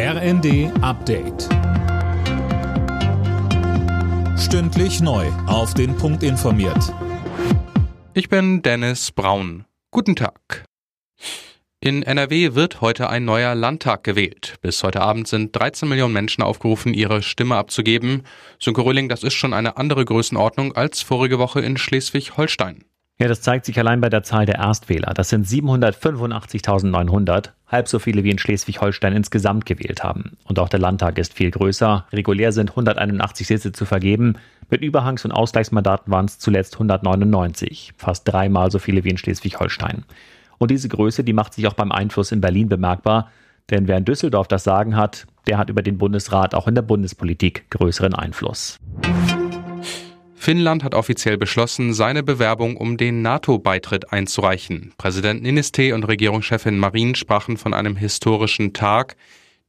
RND Update. Stündlich neu. Auf den Punkt informiert. Ich bin Dennis Braun. Guten Tag. In NRW wird heute ein neuer Landtag gewählt. Bis heute Abend sind 13 Millionen Menschen aufgerufen, ihre Stimme abzugeben. Sönke Röhling, das ist schon eine andere Größenordnung als vorige Woche in Schleswig-Holstein. Ja, das zeigt sich allein bei der Zahl der Erstwähler. Das sind 785.900, halb so viele wie in Schleswig-Holstein insgesamt gewählt haben. Und auch der Landtag ist viel größer. Regulär sind 181 Sitze zu vergeben. Mit Überhangs- und Ausgleichsmandaten waren es zuletzt 199, fast dreimal so viele wie in Schleswig-Holstein. Und diese Größe, die macht sich auch beim Einfluss in Berlin bemerkbar. Denn wer in Düsseldorf das Sagen hat, der hat über den Bundesrat auch in der Bundespolitik größeren Einfluss. Finnland hat offiziell beschlossen, seine Bewerbung um den NATO-Beitritt einzureichen. Präsident Niniste und Regierungschefin Marin sprachen von einem historischen Tag.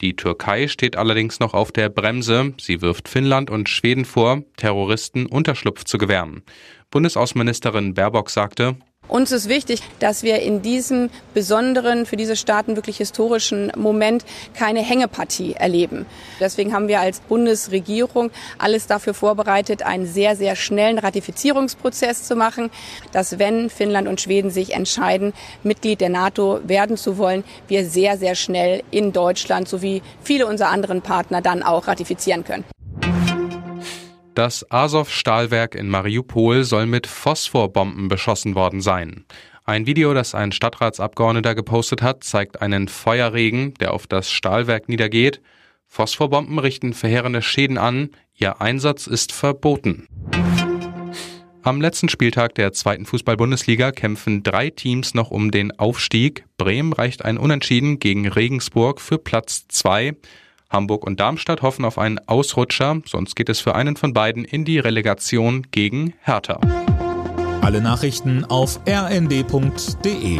Die Türkei steht allerdings noch auf der Bremse. Sie wirft Finnland und Schweden vor, Terroristen Unterschlupf zu gewähren. Bundesaußenministerin Baerbock sagte, uns ist wichtig, dass wir in diesem besonderen, für diese Staaten wirklich historischen Moment keine Hängepartie erleben. Deswegen haben wir als Bundesregierung alles dafür vorbereitet, einen sehr, sehr schnellen Ratifizierungsprozess zu machen, dass wenn Finnland und Schweden sich entscheiden, Mitglied der NATO werden zu wollen, wir sehr, sehr schnell in Deutschland sowie viele unserer anderen Partner dann auch ratifizieren können. Das Azov-Stahlwerk in Mariupol soll mit Phosphorbomben beschossen worden sein. Ein Video, das ein Stadtratsabgeordneter gepostet hat, zeigt einen Feuerregen, der auf das Stahlwerk niedergeht. Phosphorbomben richten verheerende Schäden an. Ihr Einsatz ist verboten. Am letzten Spieltag der zweiten Fußball-Bundesliga kämpfen drei Teams noch um den Aufstieg. Bremen reicht ein Unentschieden gegen Regensburg für Platz zwei. Hamburg und Darmstadt hoffen auf einen Ausrutscher, sonst geht es für einen von beiden in die Relegation gegen Hertha. Alle Nachrichten auf rnd.de